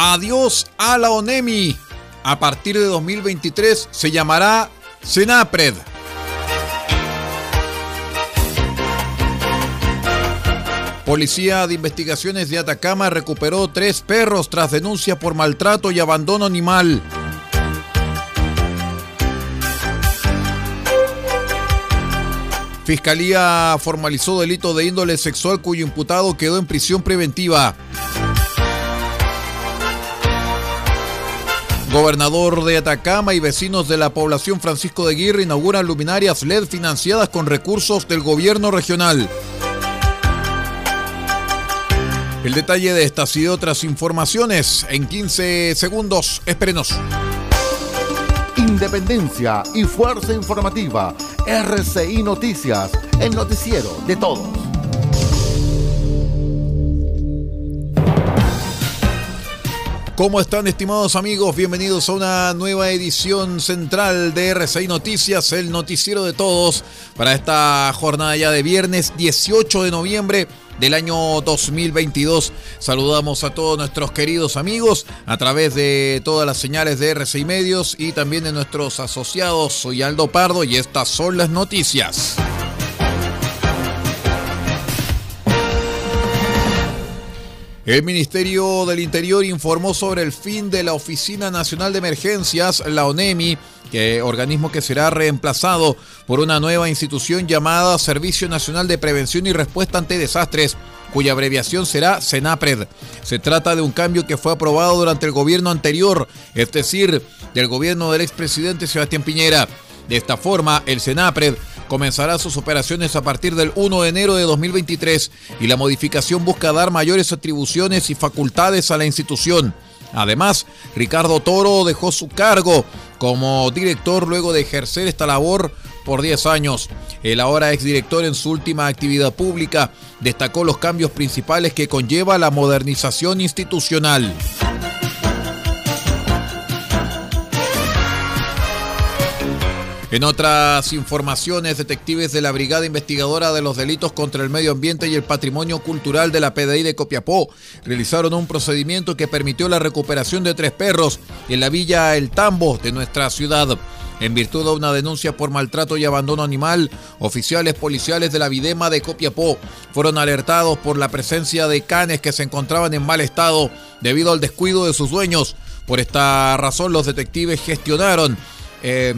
Adiós a la ONEMI. A partir de 2023 se llamará Senapred. Policía de Investigaciones de Atacama recuperó tres perros tras denuncia por maltrato y abandono animal. Fiscalía formalizó delito de índole sexual cuyo imputado quedó en prisión preventiva. Gobernador de Atacama y vecinos de la población Francisco de Aguirre inauguran luminarias LED financiadas con recursos del gobierno regional. El detalle de estas y otras informaciones en 15 segundos. Espérenos. Independencia y fuerza informativa. RCI Noticias, el noticiero de todos. ¿Cómo están estimados amigos? Bienvenidos a una nueva edición central de RCI Noticias, el noticiero de todos, para esta jornada ya de viernes 18 de noviembre del año 2022. Saludamos a todos nuestros queridos amigos a través de todas las señales de RCI Medios y también de nuestros asociados. Soy Aldo Pardo y estas son las noticias. El Ministerio del Interior informó sobre el fin de la Oficina Nacional de Emergencias, la ONEMI, que organismo que será reemplazado por una nueva institución llamada Servicio Nacional de Prevención y Respuesta ante Desastres, cuya abreviación será SENAPRED. Se trata de un cambio que fue aprobado durante el gobierno anterior, es decir, del gobierno del expresidente Sebastián Piñera. De esta forma, el SENAPRED comenzará sus operaciones a partir del 1 de enero de 2023 y la modificación busca dar mayores atribuciones y facultades a la institución. Además, Ricardo Toro dejó su cargo como director luego de ejercer esta labor por 10 años. El ahora exdirector en su última actividad pública destacó los cambios principales que conlleva la modernización institucional. En otras informaciones, detectives de la Brigada Investigadora de los Delitos contra el Medio Ambiente y el Patrimonio Cultural de la PDI de Copiapó realizaron un procedimiento que permitió la recuperación de tres perros en la villa El Tambo de nuestra ciudad. En virtud de una denuncia por maltrato y abandono animal, oficiales policiales de la Videma de Copiapó fueron alertados por la presencia de canes que se encontraban en mal estado debido al descuido de sus dueños. Por esta razón, los detectives gestionaron eh,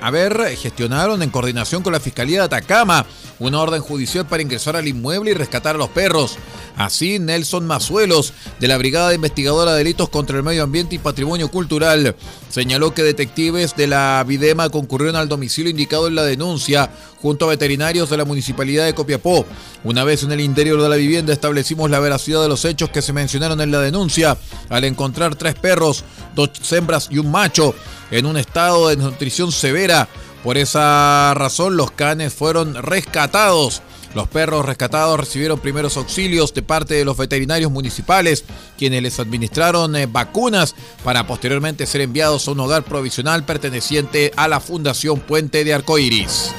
a ver, gestionaron en coordinación con la Fiscalía de Atacama una orden judicial para ingresar al inmueble y rescatar a los perros. Así, Nelson Mazuelos, de la Brigada Investigadora de Delitos contra el Medio Ambiente y Patrimonio Cultural, señaló que detectives de la Videma concurrieron al domicilio indicado en la denuncia junto a veterinarios de la Municipalidad de Copiapó. Una vez en el interior de la vivienda establecimos la veracidad de los hechos que se mencionaron en la denuncia al encontrar tres perros, dos hembras y un macho en un estado de nutrición severa. Por esa razón los canes fueron rescatados. Los perros rescatados recibieron primeros auxilios de parte de los veterinarios municipales, quienes les administraron eh, vacunas para posteriormente ser enviados a un hogar provisional perteneciente a la Fundación Puente de Arcoiris.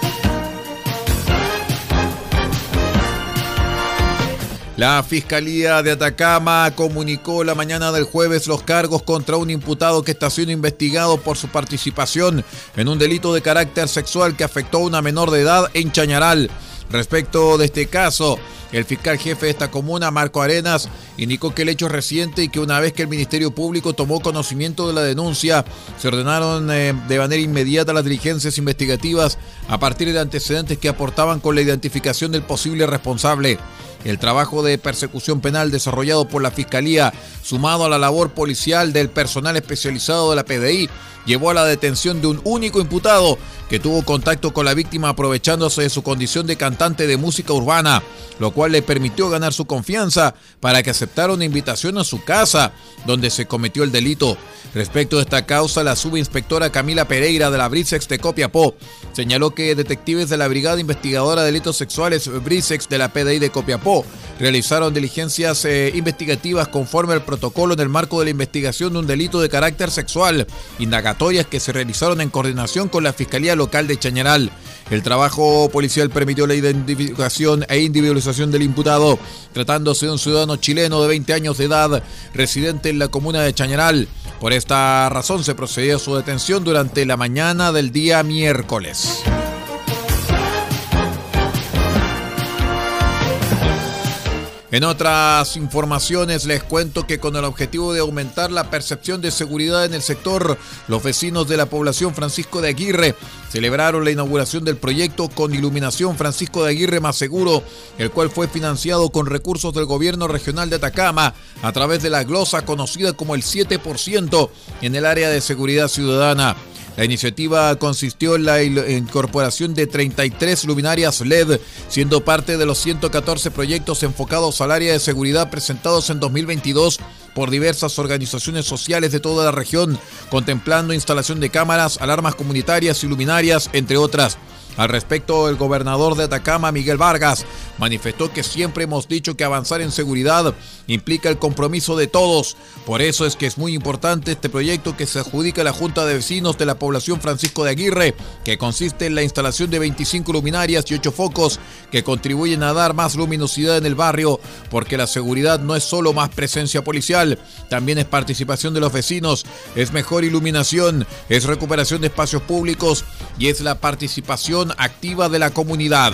La Fiscalía de Atacama comunicó la mañana del jueves los cargos contra un imputado que está siendo investigado por su participación en un delito de carácter sexual que afectó a una menor de edad en Chañaral. Respecto de este caso, el fiscal jefe de esta comuna, Marco Arenas, indicó que el hecho es reciente y que una vez que el Ministerio Público tomó conocimiento de la denuncia, se ordenaron eh, de manera inmediata las diligencias investigativas a partir de antecedentes que aportaban con la identificación del posible responsable. El trabajo de persecución penal desarrollado por la Fiscalía, sumado a la labor policial del personal especializado de la PDI, llevó a la detención de un único imputado que tuvo contacto con la víctima aprovechándose de su condición de cantante de música urbana, lo cual le permitió ganar su confianza para que aceptara una invitación a su casa, donde se cometió el delito. Respecto de esta causa, la subinspectora Camila Pereira de la Brisex de Copiapó señaló que detectives de la Brigada Investigadora de Delitos Sexuales Brisex de la PDI de Copiapó realizaron diligencias eh, investigativas conforme al protocolo en el marco de la investigación de un delito de carácter sexual, indagatorias que se realizaron en coordinación con la Fiscalía Local de Chañaral. El trabajo policial permitió la identificación e individualización del imputado, tratándose de un ciudadano chileno de 20 años de edad, residente en la comuna de Chañaral. Por esta razón se procedió a su detención durante la mañana del día miércoles. En otras informaciones les cuento que con el objetivo de aumentar la percepción de seguridad en el sector, los vecinos de la población Francisco de Aguirre celebraron la inauguración del proyecto con iluminación Francisco de Aguirre más seguro, el cual fue financiado con recursos del gobierno regional de Atacama a través de la glosa conocida como el 7% en el área de seguridad ciudadana. La iniciativa consistió en la incorporación de 33 luminarias LED, siendo parte de los 114 proyectos enfocados al área de seguridad presentados en 2022 por diversas organizaciones sociales de toda la región, contemplando instalación de cámaras, alarmas comunitarias y luminarias, entre otras. Al respecto, el gobernador de Atacama, Miguel Vargas, manifestó que siempre hemos dicho que avanzar en seguridad implica el compromiso de todos. Por eso es que es muy importante este proyecto que se adjudica a la Junta de Vecinos de la población Francisco de Aguirre, que consiste en la instalación de 25 luminarias y 8 focos que contribuyen a dar más luminosidad en el barrio, porque la seguridad no es solo más presencia policial, también es participación de los vecinos, es mejor iluminación, es recuperación de espacios públicos y es la participación activa de la comunidad.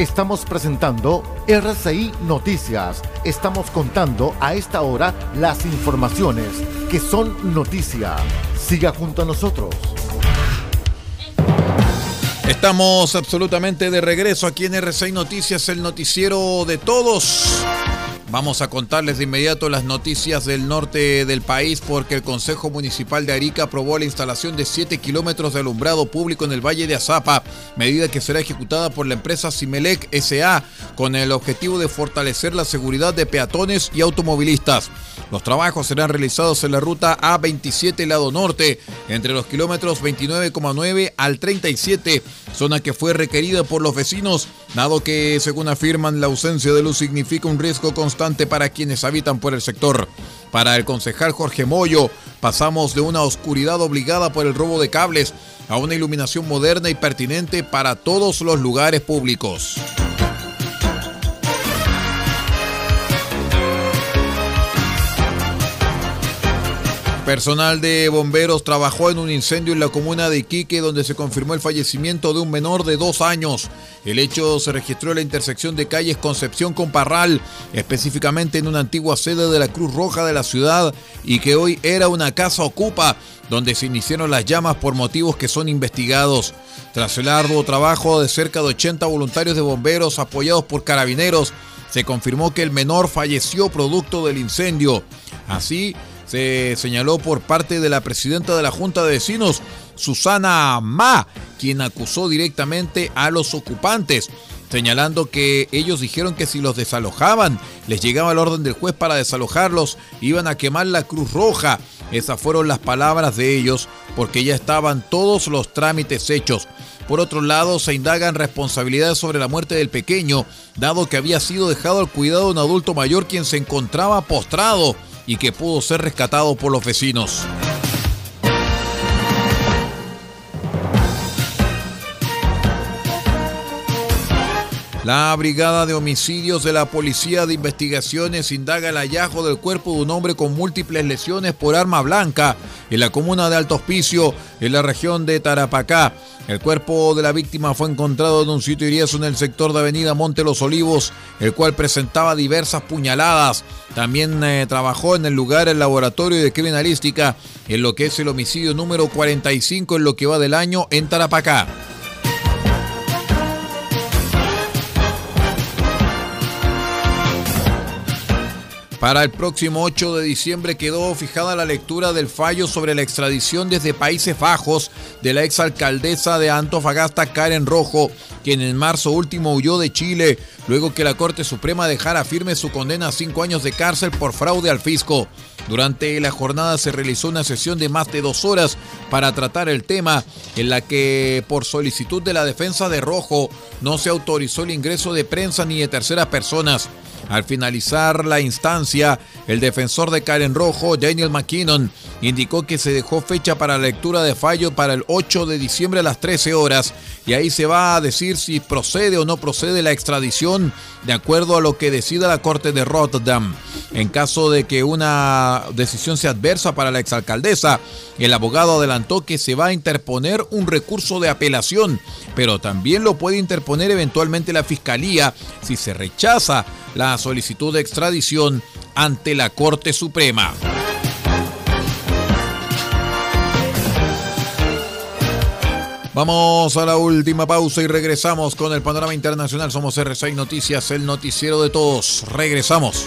Estamos presentando RCI Noticias. Estamos contando a esta hora las informaciones que son noticia. Siga junto a nosotros. Estamos absolutamente de regreso aquí en RCI Noticias, el noticiero de todos. Vamos a contarles de inmediato las noticias del norte del país porque el Consejo Municipal de Arica aprobó la instalación de 7 kilómetros de alumbrado público en el Valle de Azapa, medida que será ejecutada por la empresa Simelec SA con el objetivo de fortalecer la seguridad de peatones y automovilistas. Los trabajos serán realizados en la ruta A27 lado norte, entre los kilómetros 29,9 al 37, zona que fue requerida por los vecinos, dado que, según afirman, la ausencia de luz significa un riesgo constante para quienes habitan por el sector. Para el concejal Jorge Moyo, pasamos de una oscuridad obligada por el robo de cables a una iluminación moderna y pertinente para todos los lugares públicos. Personal de bomberos trabajó en un incendio en la comuna de Iquique donde se confirmó el fallecimiento de un menor de dos años. El hecho se registró en la intersección de calles Concepción con Parral, específicamente en una antigua sede de la Cruz Roja de la ciudad y que hoy era una casa ocupa donde se iniciaron las llamas por motivos que son investigados. Tras el arduo trabajo de cerca de 80 voluntarios de bomberos apoyados por carabineros, se confirmó que el menor falleció producto del incendio. Así, se señaló por parte de la presidenta de la Junta de Vecinos, Susana Ma, quien acusó directamente a los ocupantes, señalando que ellos dijeron que si los desalojaban, les llegaba el orden del juez para desalojarlos, iban a quemar la Cruz Roja. Esas fueron las palabras de ellos, porque ya estaban todos los trámites hechos. Por otro lado, se indagan responsabilidades sobre la muerte del pequeño, dado que había sido dejado al cuidado de un adulto mayor quien se encontraba postrado y que pudo ser rescatado por los vecinos. La Brigada de Homicidios de la Policía de Investigaciones indaga el hallazgo del cuerpo de un hombre con múltiples lesiones por arma blanca en la comuna de Alto Hospicio, en la región de Tarapacá. El cuerpo de la víctima fue encontrado en un sitio irieso en el sector de Avenida Monte Los Olivos, el cual presentaba diversas puñaladas. También eh, trabajó en el lugar el laboratorio de criminalística en lo que es el homicidio número 45 en lo que va del año en Tarapacá. Para el próximo 8 de diciembre quedó fijada la lectura del fallo sobre la extradición desde Países Bajos de la exalcaldesa de Antofagasta, Karen Rojo, quien en marzo último huyó de Chile, luego que la Corte Suprema dejara firme su condena a cinco años de cárcel por fraude al fisco. Durante la jornada se realizó una sesión de más de dos horas para tratar el tema, en la que por solicitud de la defensa de Rojo no se autorizó el ingreso de prensa ni de terceras personas. Al finalizar la instancia, el defensor de Karen Rojo, Daniel McKinnon, indicó que se dejó fecha para la lectura de fallo para el 8 de diciembre a las 13 horas y ahí se va a decir si procede o no procede la extradición de acuerdo a lo que decida la Corte de Rotterdam. En caso de que una decisión sea adversa para la exalcaldesa, el abogado adelantó que se va a interponer un recurso de apelación, pero también lo puede interponer eventualmente la Fiscalía si se rechaza la solicitud de extradición ante la Corte Suprema. Vamos a la última pausa y regresamos con el panorama internacional. Somos R6 Noticias, el noticiero de todos. Regresamos.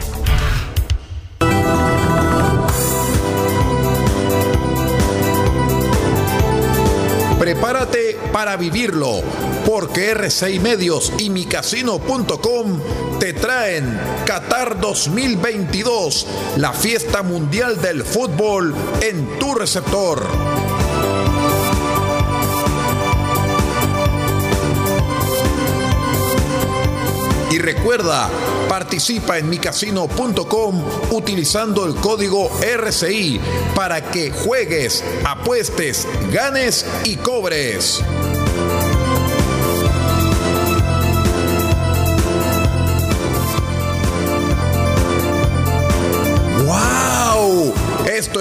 Para vivirlo, porque R6 Medios y micasino.com te traen Qatar 2022, la fiesta mundial del fútbol en tu receptor. Y recuerda, participa en micasino.com utilizando el código RCI para que juegues, apuestes, ganes y cobres.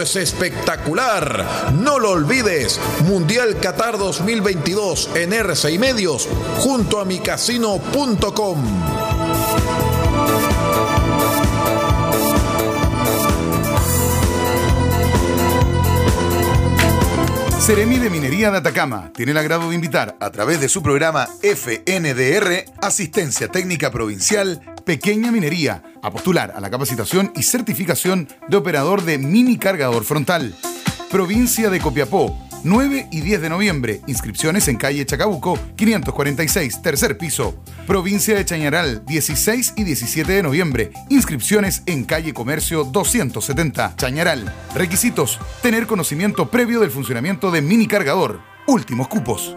Es espectacular. No lo olvides. Mundial Qatar 2022 en RCI Medios junto a micasino.com. Seremi de Minería de Atacama tiene el agrado de invitar a través de su programa FNDR, Asistencia Técnica Provincial, Pequeña Minería, a postular a la capacitación y certificación de operador de mini cargador frontal. Provincia de Copiapó, 9 y 10 de noviembre. Inscripciones en calle Chacabuco, 546, tercer piso. Provincia de Chañaral, 16 y 17 de noviembre. Inscripciones en calle Comercio 270, Chañaral. Requisitos: tener conocimiento previo del funcionamiento de mini cargador. Últimos cupos.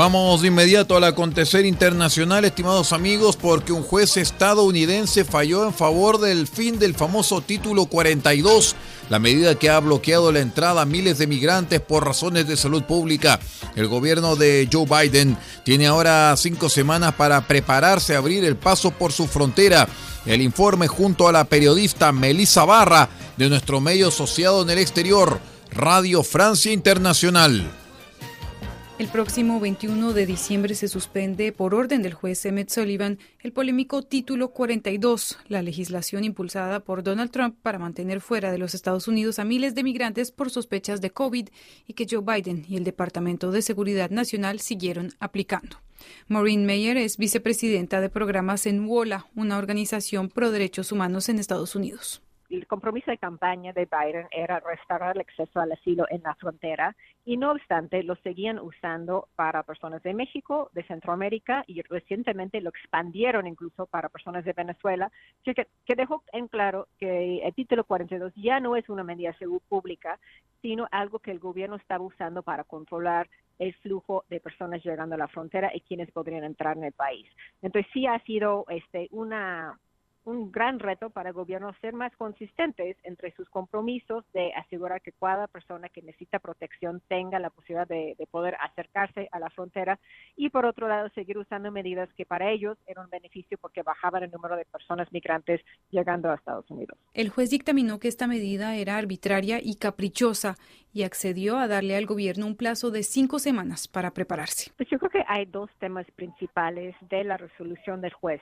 Vamos de inmediato al acontecer internacional, estimados amigos, porque un juez estadounidense falló en favor del fin del famoso título 42, la medida que ha bloqueado la entrada a miles de migrantes por razones de salud pública. El gobierno de Joe Biden tiene ahora cinco semanas para prepararse a abrir el paso por su frontera. El informe junto a la periodista Melissa Barra de nuestro medio asociado en el exterior, Radio Francia Internacional. El próximo 21 de diciembre se suspende por orden del juez Emmett Sullivan el polémico Título 42, la legislación impulsada por Donald Trump para mantener fuera de los Estados Unidos a miles de migrantes por sospechas de COVID y que Joe Biden y el Departamento de Seguridad Nacional siguieron aplicando. Maureen Meyer es vicepresidenta de programas en WOLA, una organización pro derechos humanos en Estados Unidos el compromiso de campaña de Biden era restaurar el acceso al asilo en la frontera y no obstante lo seguían usando para personas de México, de Centroamérica y recientemente lo expandieron incluso para personas de Venezuela, que, que dejó en claro que el título 42 ya no es una medida salud pública, sino algo que el gobierno estaba usando para controlar el flujo de personas llegando a la frontera y quienes podrían entrar en el país. Entonces sí ha sido este una un gran reto para el gobierno ser más consistentes entre sus compromisos de asegurar que cada persona que necesita protección tenga la posibilidad de, poder acercarse a la frontera y por otro lado seguir usando medidas que para ellos eran un beneficio porque bajaban el número de personas migrantes llegando a Estados Unidos. El juez dictaminó que esta medida era arbitraria y caprichosa y accedió a darle al gobierno un plazo de cinco semanas para prepararse. Pues yo creo que hay dos temas principales de la resolución del juez.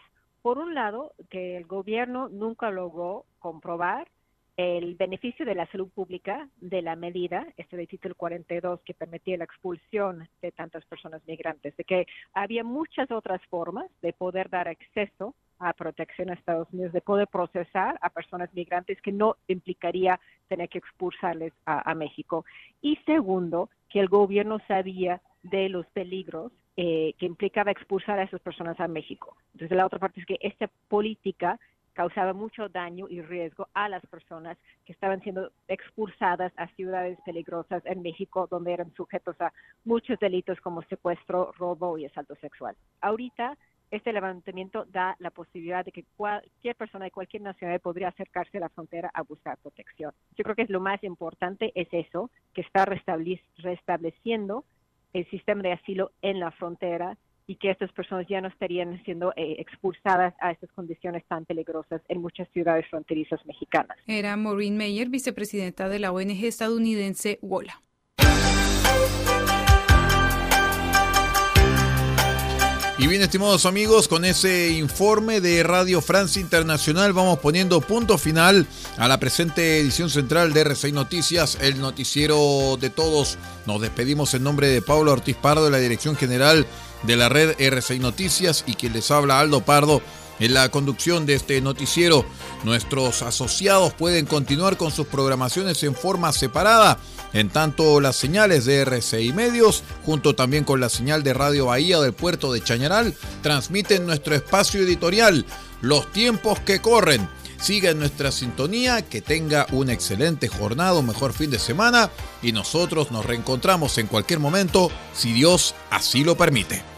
Por un lado, que el gobierno nunca logró comprobar el beneficio de la salud pública de la medida, este de título 42, que permitía la expulsión de tantas personas migrantes, de que había muchas otras formas de poder dar acceso a protección a Estados Unidos, de poder procesar a personas migrantes que no implicaría tener que expulsarles a, a México. Y segundo, que el gobierno sabía de los peligros eh, que implicaba expulsar a esas personas a México. Entonces, la otra parte es que esta política causaba mucho daño y riesgo a las personas que estaban siendo expulsadas a ciudades peligrosas en México, donde eran sujetos a muchos delitos como secuestro, robo y asalto sexual. Ahorita, este levantamiento da la posibilidad de que cualquier persona de cualquier nacionalidad podría acercarse a la frontera a buscar protección. Yo creo que es lo más importante es eso, que está restableciendo el sistema de asilo en la frontera y que estas personas ya no estarían siendo eh, expulsadas a estas condiciones tan peligrosas en muchas ciudades fronterizas mexicanas. Era Maureen Meyer, vicepresidenta de la ONG estadounidense WOLA. Y bien, estimados amigos, con ese informe de Radio Francia Internacional vamos poniendo punto final a la presente edición central de R6 Noticias, el noticiero de todos. Nos despedimos en nombre de Pablo Ortiz Pardo, de la Dirección General de la red R6 Noticias, y quien les habla Aldo Pardo en la conducción de este noticiero. Nuestros asociados pueden continuar con sus programaciones en forma separada, en tanto las señales de RCI Medios, junto también con la señal de Radio Bahía del puerto de Chañaral, transmiten nuestro espacio editorial, Los tiempos que corren. Siga en nuestra sintonía, que tenga una excelente jornada, un mejor fin de semana y nosotros nos reencontramos en cualquier momento, si Dios así lo permite.